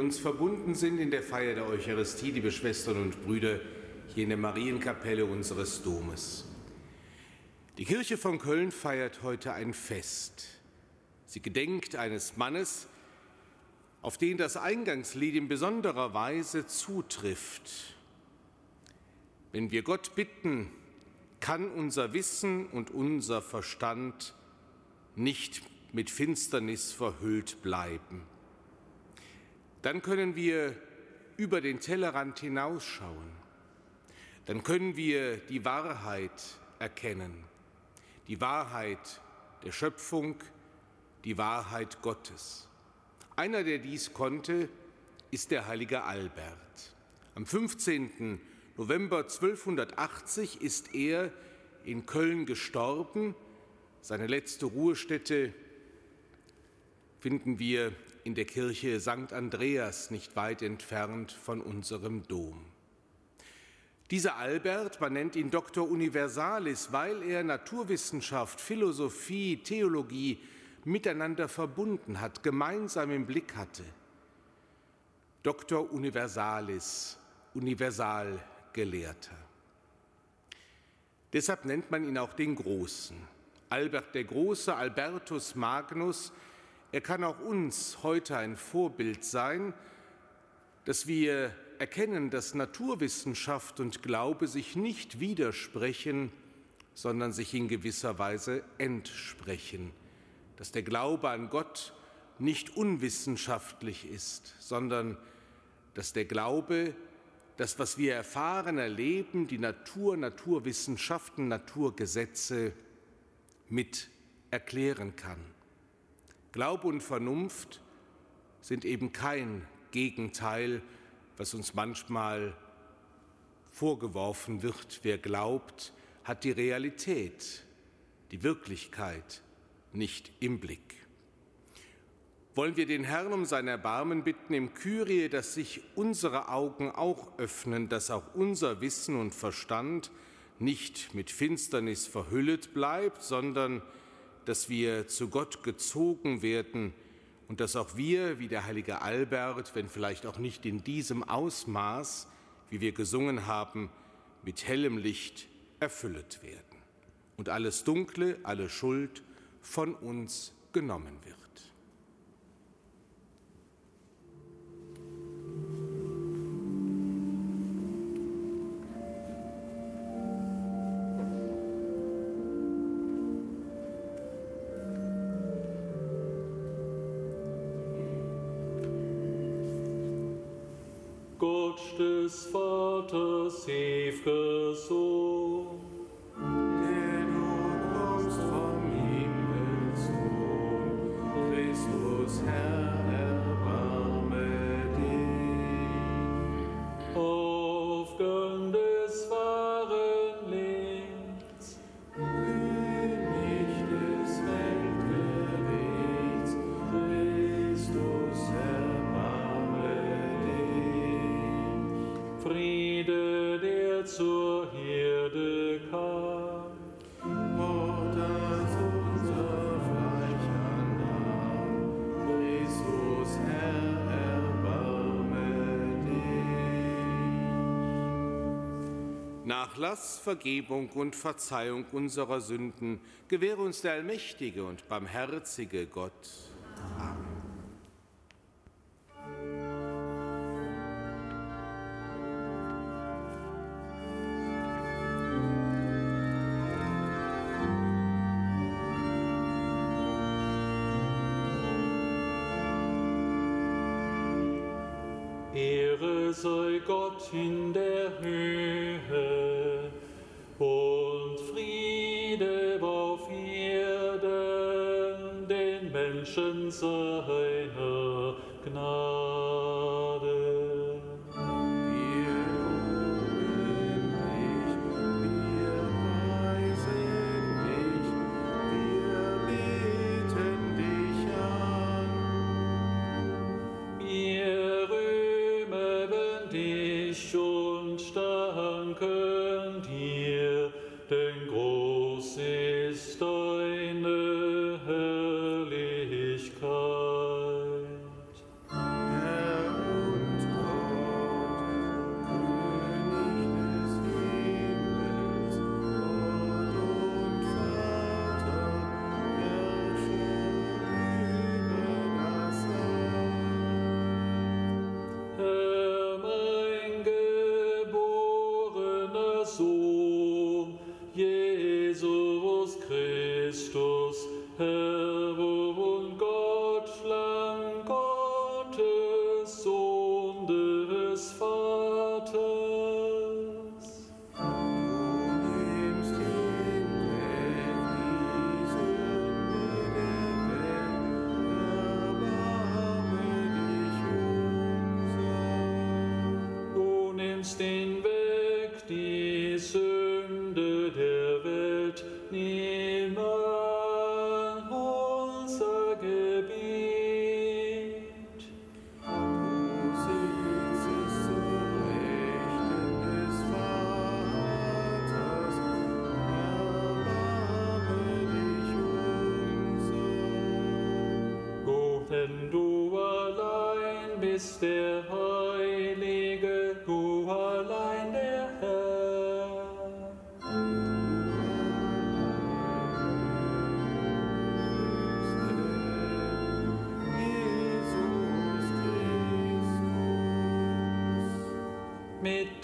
uns verbunden sind in der Feier der Eucharistie, liebe Schwestern und Brüder, hier in der Marienkapelle unseres Domes. Die Kirche von Köln feiert heute ein Fest. Sie gedenkt eines Mannes, auf den das Eingangslied in besonderer Weise zutrifft. Wenn wir Gott bitten, kann unser Wissen und unser Verstand nicht mit Finsternis verhüllt bleiben. Dann können wir über den Tellerrand hinausschauen. Dann können wir die Wahrheit erkennen. Die Wahrheit der Schöpfung, die Wahrheit Gottes. Einer, der dies konnte, ist der heilige Albert. Am 15. November 1280 ist er in Köln gestorben. Seine letzte Ruhestätte finden wir in der Kirche St. Andreas, nicht weit entfernt von unserem Dom. Dieser Albert, man nennt ihn Doktor Universalis, weil er Naturwissenschaft, Philosophie, Theologie miteinander verbunden hat, gemeinsam im Blick hatte. Doktor Universalis, universal Gelehrter. Deshalb nennt man ihn auch den Großen. Albert der Große, Albertus Magnus, er kann auch uns heute ein Vorbild sein, dass wir erkennen, dass Naturwissenschaft und Glaube sich nicht widersprechen, sondern sich in gewisser Weise entsprechen, dass der Glaube an Gott nicht unwissenschaftlich ist, sondern dass der Glaube das, was wir erfahren, erleben, die Natur, Naturwissenschaften, Naturgesetze mit erklären kann. Glaube und Vernunft sind eben kein Gegenteil, was uns manchmal vorgeworfen wird. Wer glaubt, hat die Realität, die Wirklichkeit nicht im Blick wollen wir den Herrn um sein Erbarmen bitten im Kyrie, dass sich unsere Augen auch öffnen, dass auch unser Wissen und Verstand nicht mit Finsternis verhüllet bleibt, sondern dass wir zu Gott gezogen werden und dass auch wir, wie der heilige Albert, wenn vielleicht auch nicht in diesem Ausmaß, wie wir gesungen haben, mit hellem Licht erfüllet werden und alles Dunkle, alle Schuld von uns genommen wird. Des Vaters ew'ger Sohn. Nachlass, Vergebung und Verzeihung unserer Sünden gewähre uns der allmächtige und barmherzige Gott. Seiner Gnade.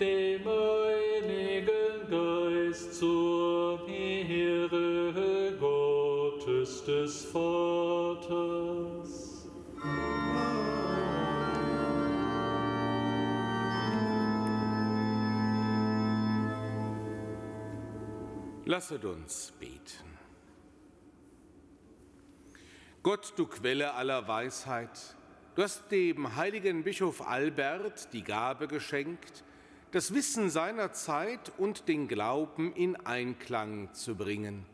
Dem Heiligen Geist zur Ehre Gottes des Vaters. Lasset uns beten. Gott, du Quelle aller Weisheit, du hast dem heiligen Bischof Albert die Gabe geschenkt, das Wissen seiner Zeit und den Glauben in Einklang zu bringen.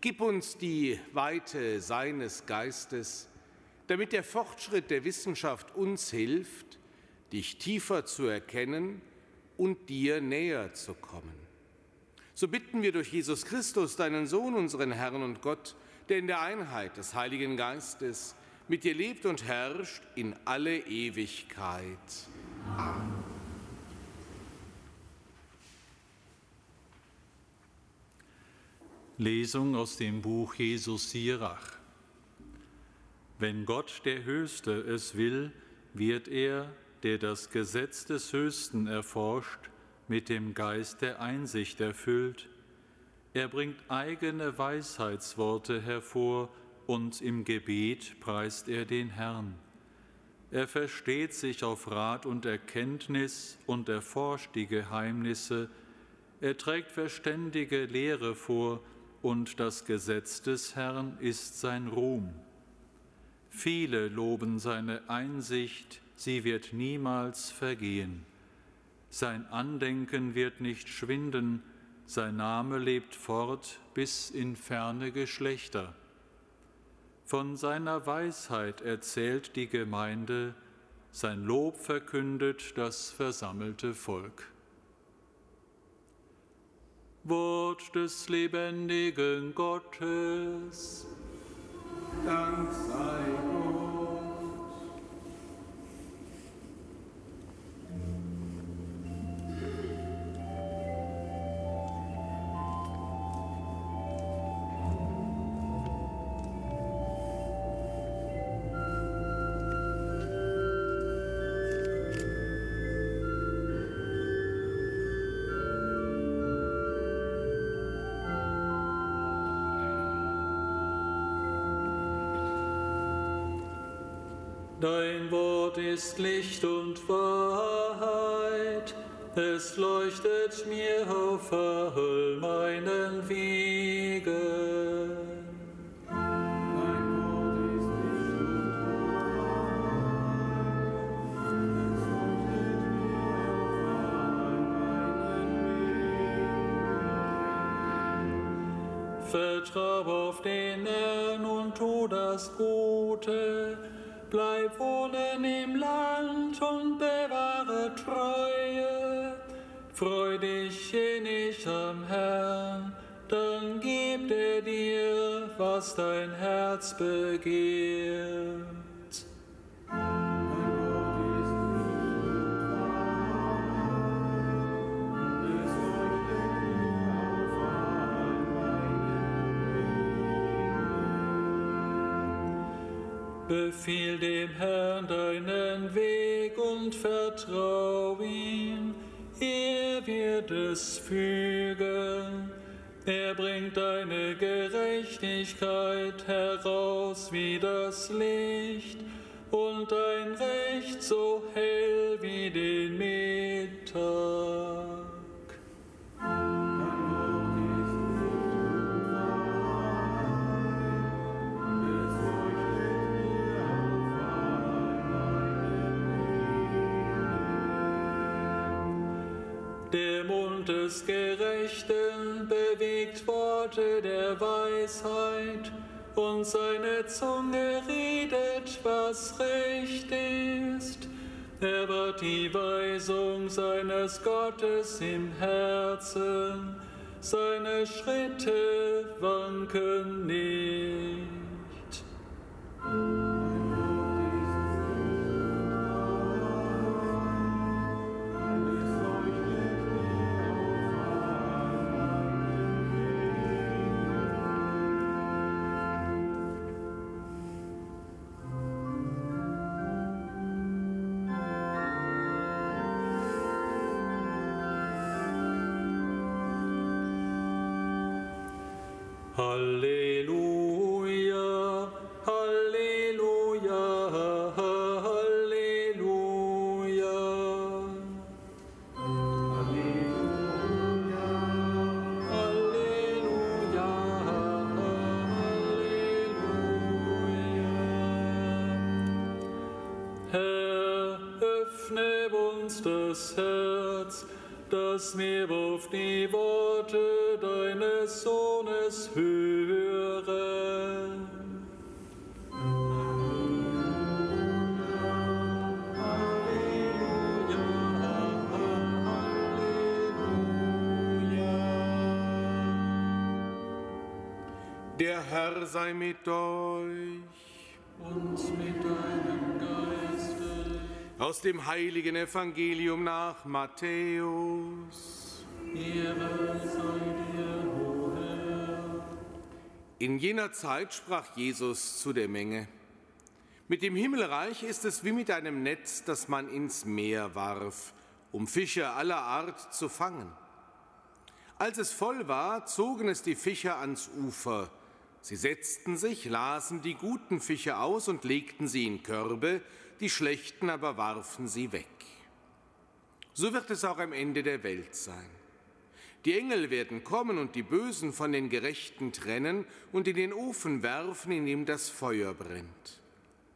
Gib uns die Weite seines Geistes, damit der Fortschritt der Wissenschaft uns hilft, dich tiefer zu erkennen und dir näher zu kommen. So bitten wir durch Jesus Christus, deinen Sohn, unseren Herrn und Gott, der in der Einheit des Heiligen Geistes mit dir lebt und herrscht in alle Ewigkeit. Lesung aus dem Buch Jesus Sirach. Wenn Gott der Höchste es will, wird er, der das Gesetz des Höchsten erforscht, mit dem Geist der Einsicht erfüllt. Er bringt eigene Weisheitsworte hervor und im Gebet preist er den Herrn. Er versteht sich auf Rat und Erkenntnis und erforscht die Geheimnisse. Er trägt verständige Lehre vor und das Gesetz des Herrn ist sein Ruhm. Viele loben seine Einsicht, sie wird niemals vergehen. Sein Andenken wird nicht schwinden, sein Name lebt fort bis in ferne Geschlechter. Von seiner Weisheit erzählt die Gemeinde, sein Lob verkündet das versammelte Volk. Wort des lebendigen Gottes. Dank sei Dein Wort ist Licht und Wahrheit, es leuchtet mir auf all meinen Wegen. Dein Wort ist Licht und Wahrheit, es leuchtet mir auf all meinen Wegen. Vertrau auf den Herrn und tu das Gute. Was dein Herz begehrt. Befiehl dem Herrn deinen Weg und vertrau ihm, er wird es fügen. Er bringt deine Gerechtigkeit heraus wie das Licht und dein Recht so hell wie den Mittag. Worte der Weisheit und seine Zunge redet, was recht ist. Er wird die Weisung seines Gottes im Herzen, seine Schritte wanken nicht. Halleluja, Halleluja, Halleluja. Halleluja, Halleluja. Herr, öffne uns das Herz, dass wir Der Herr sei mit euch. Und mit deinem Geiste. Aus dem heiligen Evangelium nach Matthäus. Ehre sei dir, o Herr. In jener Zeit sprach Jesus zu der Menge. Mit dem Himmelreich ist es wie mit einem Netz, das man ins Meer warf, um Fische aller Art zu fangen. Als es voll war, zogen es die Fischer ans Ufer. Sie setzten sich, lasen die guten Fische aus und legten sie in Körbe, die schlechten aber warfen sie weg. So wird es auch am Ende der Welt sein. Die Engel werden kommen und die Bösen von den Gerechten trennen und in den Ofen werfen, in dem das Feuer brennt.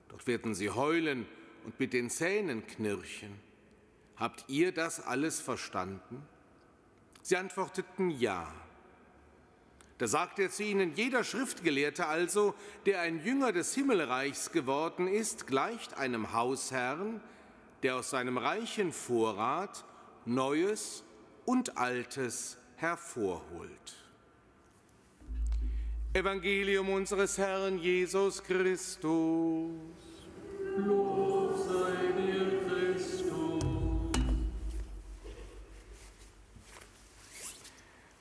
Dort werden sie heulen und mit den Zähnen knirschen. Habt ihr das alles verstanden? Sie antworteten ja. Da sagte er zu ihnen, jeder Schriftgelehrte also, der ein Jünger des Himmelreichs geworden ist, gleicht einem Hausherrn, der aus seinem reichen Vorrat Neues und Altes hervorholt. Evangelium unseres Herrn Jesus Christus. Lob sei dir, Christus.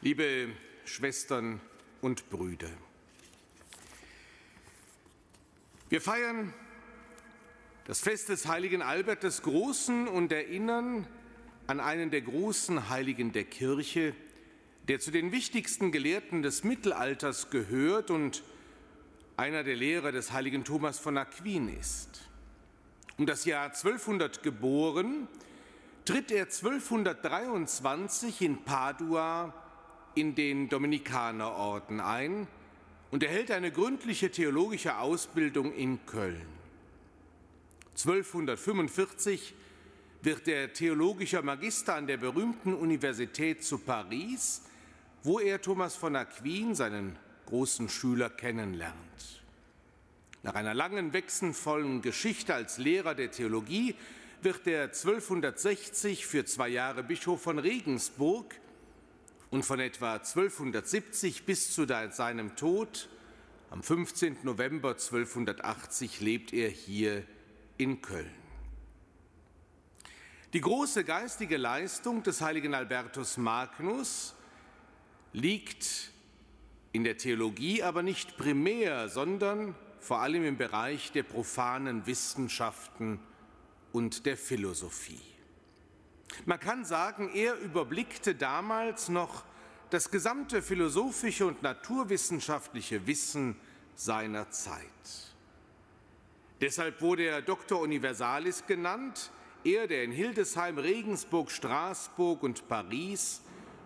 Liebe Schwestern und Brüder, wir feiern das Fest des heiligen Albert des Großen und erinnern an einen der großen Heiligen der Kirche, der zu den wichtigsten Gelehrten des Mittelalters gehört und einer der Lehrer des heiligen Thomas von Aquin ist. Um das Jahr 1200 geboren, tritt er 1223 in Padua in den Dominikanerorden ein und erhält eine gründliche theologische Ausbildung in Köln. 1245 wird er theologischer Magister an der berühmten Universität zu Paris, wo er Thomas von Aquin, seinen großen Schüler, kennenlernt. Nach einer langen, wechselvollen Geschichte als Lehrer der Theologie wird er 1260 für zwei Jahre Bischof von Regensburg und von etwa 1270 bis zu seinem Tod am 15. November 1280 lebt er hier in Köln. Die große geistige Leistung des heiligen Albertus Magnus liegt in der Theologie aber nicht primär, sondern vor allem im Bereich der profanen Wissenschaften und der Philosophie. Man kann sagen, er überblickte damals noch das gesamte philosophische und naturwissenschaftliche Wissen seiner Zeit. Deshalb wurde er Doctor Universalis genannt, er, der in Hildesheim, Regensburg, Straßburg und Paris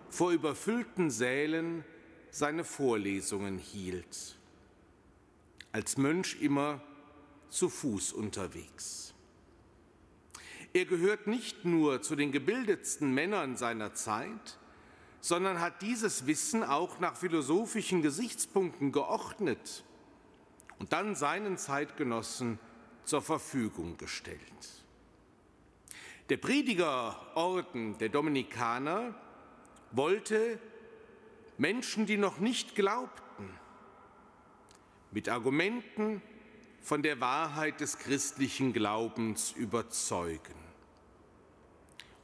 vor überfüllten Sälen seine Vorlesungen hielt. Als Mönch immer zu Fuß unterwegs. Er gehört nicht nur zu den gebildetsten Männern seiner Zeit, sondern hat dieses Wissen auch nach philosophischen Gesichtspunkten geordnet und dann seinen Zeitgenossen zur Verfügung gestellt. Der Predigerorden der Dominikaner wollte Menschen, die noch nicht glaubten, mit Argumenten von der Wahrheit des christlichen Glaubens überzeugen.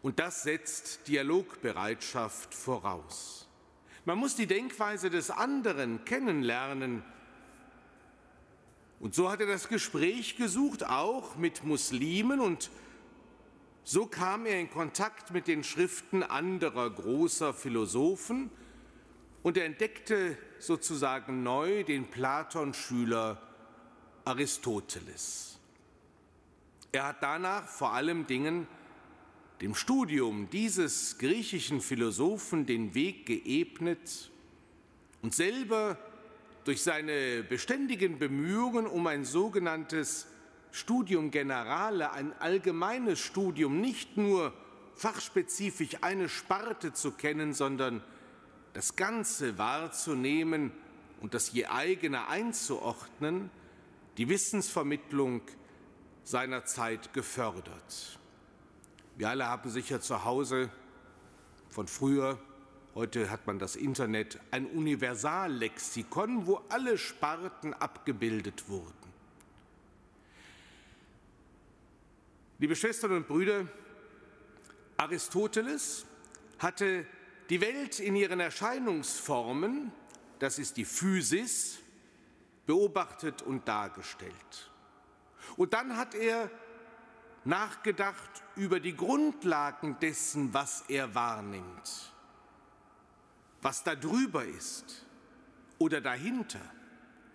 Und das setzt Dialogbereitschaft voraus. Man muss die Denkweise des anderen kennenlernen. Und so hat er das Gespräch gesucht, auch mit Muslimen. Und so kam er in Kontakt mit den Schriften anderer großer Philosophen. Und er entdeckte sozusagen neu den Platon-Schüler Aristoteles. Er hat danach vor allem Dingen dem Studium dieses griechischen Philosophen den Weg geebnet und selber durch seine beständigen Bemühungen um ein sogenanntes Studium Generale, ein allgemeines Studium, nicht nur fachspezifisch eine Sparte zu kennen, sondern das Ganze wahrzunehmen und das je eigene einzuordnen, die Wissensvermittlung seiner Zeit gefördert. Wir alle haben sicher zu Hause von früher, heute hat man das Internet, ein Universallexikon, wo alle Sparten abgebildet wurden. Liebe Schwestern und Brüder, Aristoteles hatte die Welt in ihren Erscheinungsformen, das ist die Physis, beobachtet und dargestellt. Und dann hat er nachgedacht über die Grundlagen dessen, was er wahrnimmt, was da drüber ist oder dahinter.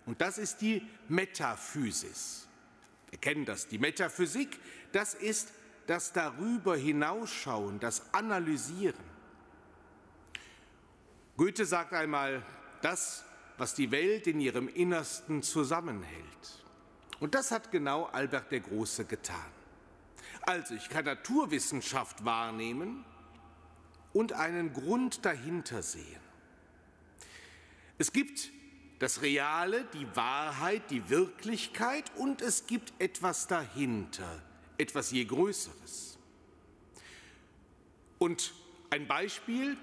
Und das ist die Metaphysis. Wir kennen das, die Metaphysik, das ist das darüber hinausschauen, das Analysieren. Goethe sagt einmal, das, was die Welt in ihrem Innersten zusammenhält. Und das hat genau Albert der Große getan. Also ich kann Naturwissenschaft wahrnehmen und einen Grund dahinter sehen. Es gibt das Reale, die Wahrheit, die Wirklichkeit und es gibt etwas dahinter, etwas je Größeres. Und ein Beispiel,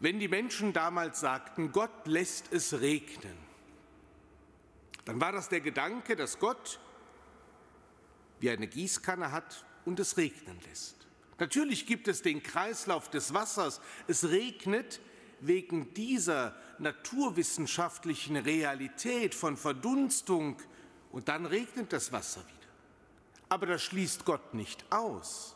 wenn die Menschen damals sagten, Gott lässt es regnen, dann war das der Gedanke, dass Gott wie eine Gießkanne hat und es regnen lässt. Natürlich gibt es den Kreislauf des Wassers. Es regnet wegen dieser naturwissenschaftlichen Realität von Verdunstung und dann regnet das Wasser wieder. Aber das schließt Gott nicht aus.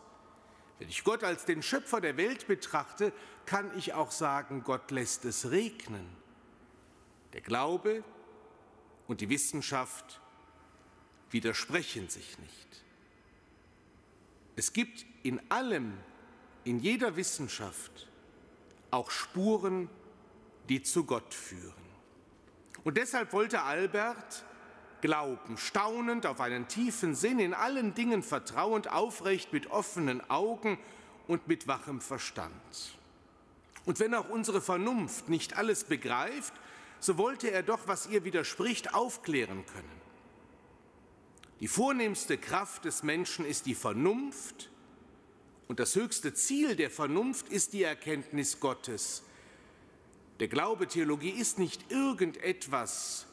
Wenn ich Gott als den Schöpfer der Welt betrachte, kann ich auch sagen, Gott lässt es regnen. Der Glaube und die Wissenschaft widersprechen sich nicht. Es gibt in allem, in jeder Wissenschaft auch Spuren, die zu Gott führen. Und deshalb wollte Albert glauben, staunend auf einen tiefen Sinn, in allen Dingen vertrauend, aufrecht, mit offenen Augen und mit wachem Verstand. Und wenn auch unsere Vernunft nicht alles begreift, so wollte er doch, was ihr widerspricht, aufklären können. Die vornehmste Kraft des Menschen ist die Vernunft und das höchste Ziel der Vernunft ist die Erkenntnis Gottes. Der Glaube Theologie ist nicht irgendetwas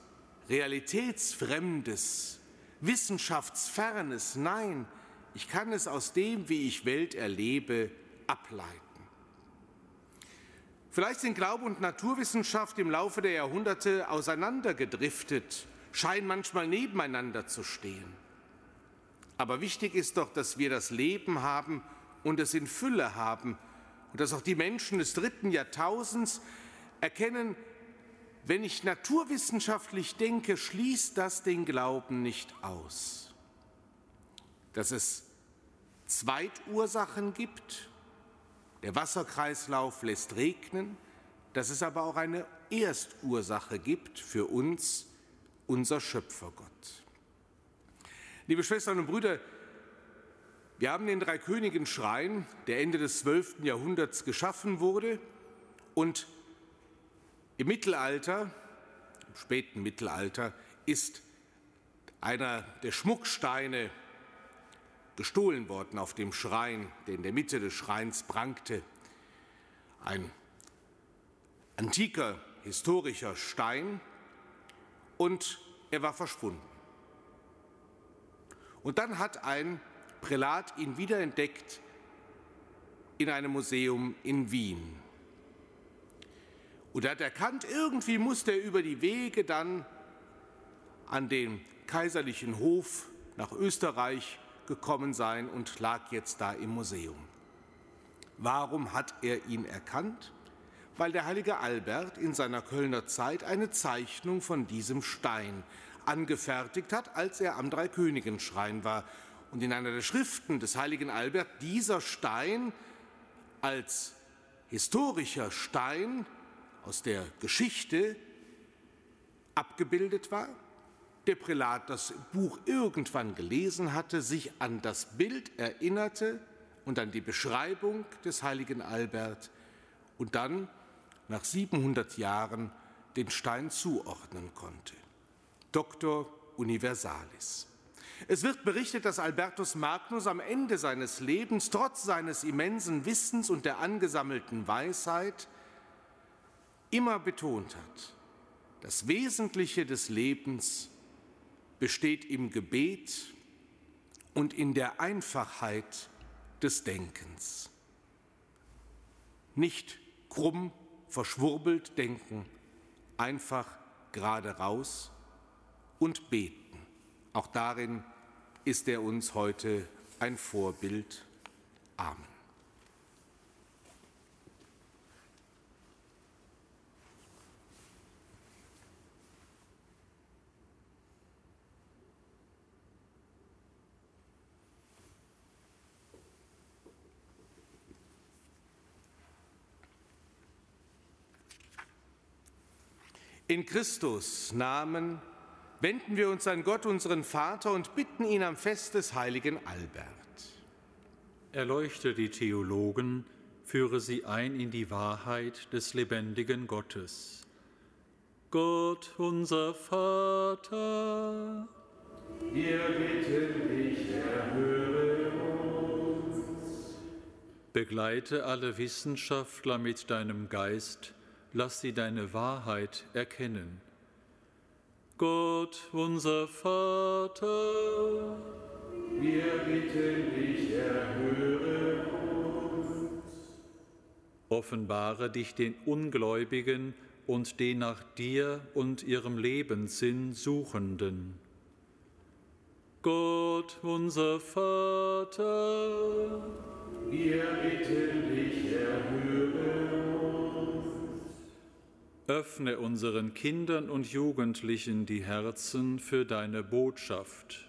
Realitätsfremdes, Wissenschaftsfernes, nein, ich kann es aus dem, wie ich Welt erlebe, ableiten. Vielleicht sind Glaube und Naturwissenschaft im Laufe der Jahrhunderte auseinandergedriftet scheinen manchmal nebeneinander zu stehen. Aber wichtig ist doch, dass wir das Leben haben und es in Fülle haben und dass auch die Menschen des dritten Jahrtausends erkennen, wenn ich naturwissenschaftlich denke, schließt das den Glauben nicht aus. Dass es Zweitursachen gibt, der Wasserkreislauf lässt regnen, dass es aber auch eine Erstursache gibt für uns, unser Schöpfergott. Liebe Schwestern und Brüder, Wir haben den Dreikönigen-Schrein, der Ende des 12. Jahrhunderts geschaffen wurde und im Mittelalter, im späten Mittelalter, ist einer der Schmucksteine gestohlen worden auf dem Schrein, der in der Mitte des Schreins prangte. Ein antiker historischer Stein und er war verschwunden. Und dann hat ein Prälat ihn wiederentdeckt in einem Museum in Wien. Und hat erkannt, irgendwie musste er über die Wege dann an den kaiserlichen Hof nach Österreich gekommen sein und lag jetzt da im Museum. Warum hat er ihn erkannt? Weil der heilige Albert in seiner Kölner Zeit eine Zeichnung von diesem Stein angefertigt hat, als er am Dreikönigenschrein war. Und in einer der Schriften des heiligen Albert dieser Stein als historischer Stein aus der Geschichte abgebildet war. Der Prälat das Buch irgendwann gelesen hatte, sich an das Bild erinnerte und an die Beschreibung des heiligen Albert und dann nach 700 Jahren den Stein zuordnen konnte. Doctor Universalis. Es wird berichtet, dass Albertus Magnus am Ende seines Lebens trotz seines immensen Wissens und der angesammelten Weisheit immer betont hat, das Wesentliche des Lebens besteht im Gebet und in der Einfachheit des Denkens. Nicht krumm, verschwurbelt denken, einfach gerade raus und beten. Auch darin ist er uns heute ein Vorbild. Amen. In Christus Namen wenden wir uns an Gott, unseren Vater, und bitten ihn am Fest des heiligen Albert. Erleuchte die Theologen, führe sie ein in die Wahrheit des lebendigen Gottes. Gott, unser Vater, Wir bitten dich, erhöre uns. begleite alle Wissenschaftler mit deinem Geist, lass sie deine Wahrheit erkennen. Gott, unser Vater, Wir bitten dich, erhöre offenbare dich den Ungläubigen und den nach dir und ihrem Lebenssinn Suchenden. Gott, unser Vater, Wir bitten dich, erhöre öffne unseren Kindern und Jugendlichen die Herzen für deine Botschaft.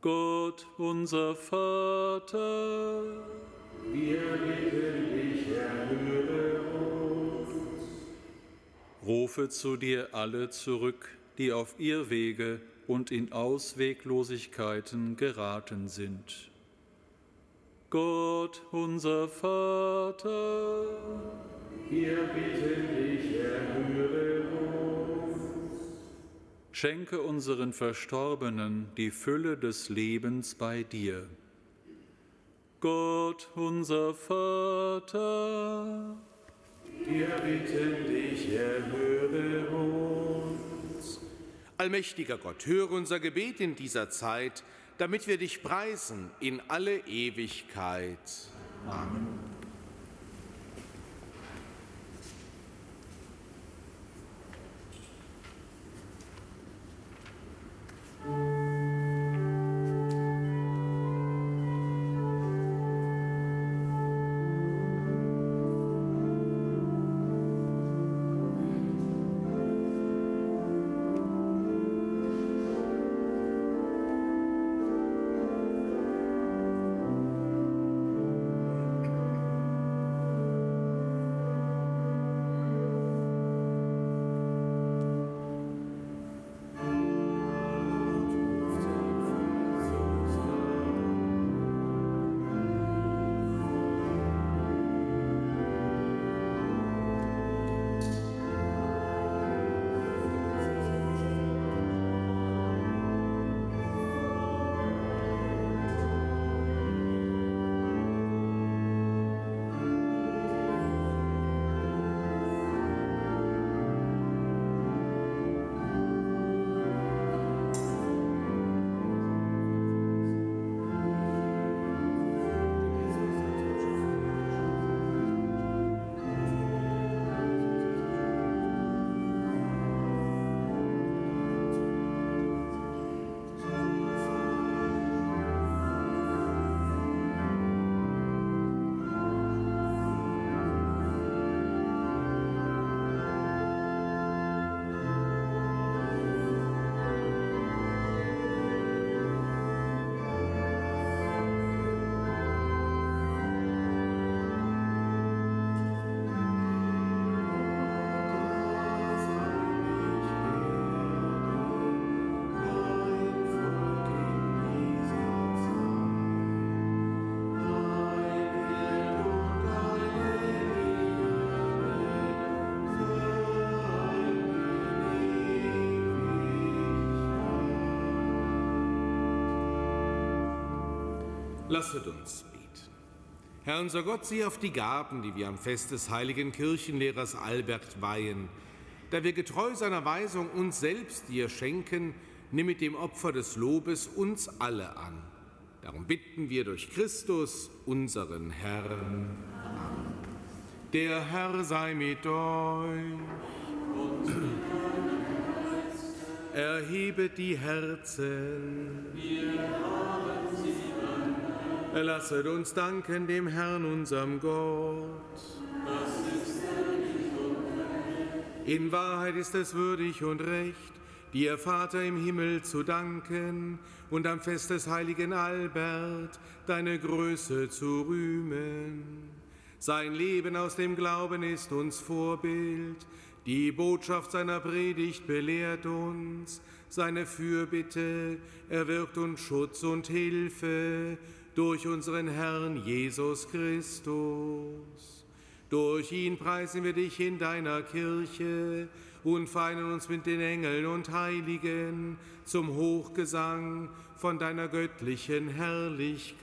Gott, unser Vater, Wir bitten dich, erhöre rufe zu dir alle zurück, die auf Irrwege und in Ausweglosigkeiten geraten sind. Gott, unser Vater, Wir bitten dich, erhöre schenke unseren Verstorbenen die Fülle des Lebens bei dir. Gott, unser Vater, Wir bitten dich, erhöre uns. Allmächtiger Gott, höre unser Gebet in dieser Zeit, damit wir dich preisen in alle Ewigkeit. Lasset uns beten. Herr unser Gott, sieh auf die Gaben, die wir am Fest des heiligen Kirchenlehrers Albert weihen. Da wir getreu seiner Weisung uns selbst dir schenken, nimm mit dem Opfer des Lobes uns alle an. Darum bitten wir durch Christus, unseren Herrn. Amen. Der Herr sei mit euch. Erhebet die Herzen. Lasset uns danken dem Herrn, unserem Gott. In Wahrheit ist es würdig und recht, dir, Vater im Himmel, zu danken und am Fest des heiligen Albert deine Größe zu rühmen. Sein Leben aus dem Glauben ist uns Vorbild, die Botschaft seiner Predigt belehrt uns, seine Fürbitte erwirkt uns Schutz und Hilfe durch unseren Herrn Jesus Christus. Durch ihn preisen wir dich in deiner Kirche und feinen uns mit den Engeln und Heiligen zum Hochgesang von deiner göttlichen Herrlichkeit.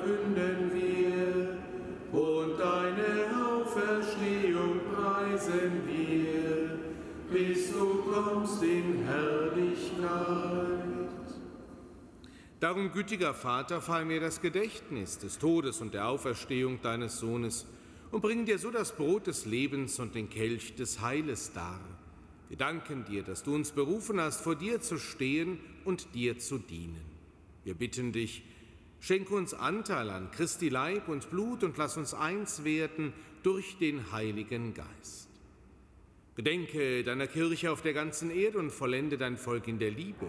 kommst in Herrlichkeit. Darum, gütiger Vater, fall mir das Gedächtnis des Todes und der Auferstehung deines Sohnes und bring dir so das Brot des Lebens und den Kelch des Heiles dar. Wir danken dir, dass du uns berufen hast, vor dir zu stehen und dir zu dienen. Wir bitten dich, schenke uns Anteil an Christi Leib und Blut und lass uns eins werden durch den Heiligen Geist. Gedenke deiner Kirche auf der ganzen Erde und vollende dein Volk in der Liebe,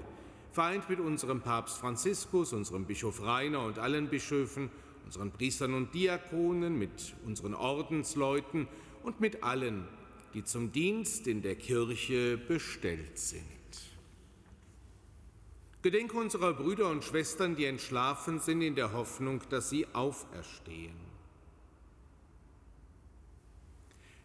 vereint mit unserem Papst Franziskus, unserem Bischof Rainer und allen Bischöfen, unseren Priestern und Diakonen, mit unseren Ordensleuten und mit allen, die zum Dienst in der Kirche bestellt sind. Gedenke unserer Brüder und Schwestern, die entschlafen sind, in der Hoffnung, dass sie auferstehen.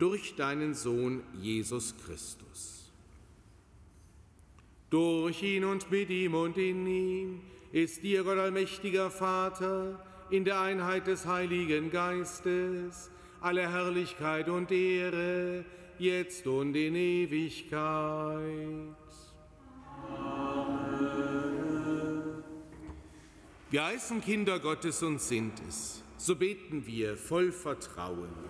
durch deinen Sohn Jesus Christus. Durch ihn und mit ihm und in ihm ist dir, Gott allmächtiger Vater, in der Einheit des Heiligen Geistes, alle Herrlichkeit und Ehre, jetzt und in Ewigkeit. Wir heißen Kinder Gottes und sind es. So beten wir voll Vertrauen.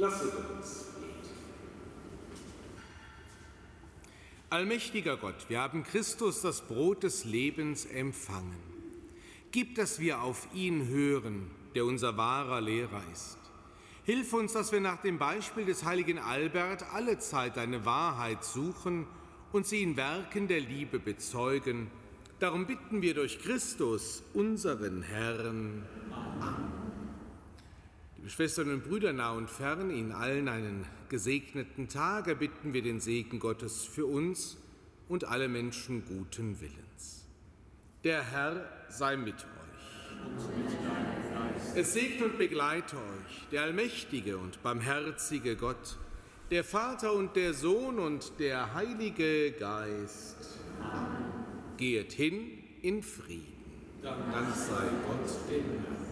Lasset uns beten. Allmächtiger Gott, wir haben Christus das Brot des Lebens empfangen. Gib, dass wir auf ihn hören, der unser wahrer Lehrer ist. Hilf uns, dass wir nach dem Beispiel des heiligen Albert alle Zeit deine Wahrheit suchen und sie in Werken der Liebe bezeugen. Darum bitten wir durch Christus, unseren Herrn. Amen. Schwestern und Brüder nah und fern, Ihnen allen einen gesegneten Tag erbitten wir den Segen Gottes für uns und alle Menschen guten Willens. Der Herr sei mit euch. Es segne und begleite euch der allmächtige und barmherzige Gott, der Vater und der Sohn und der Heilige Geist. Amen. Geht hin in Frieden. Dann sei Gott dem Herrn.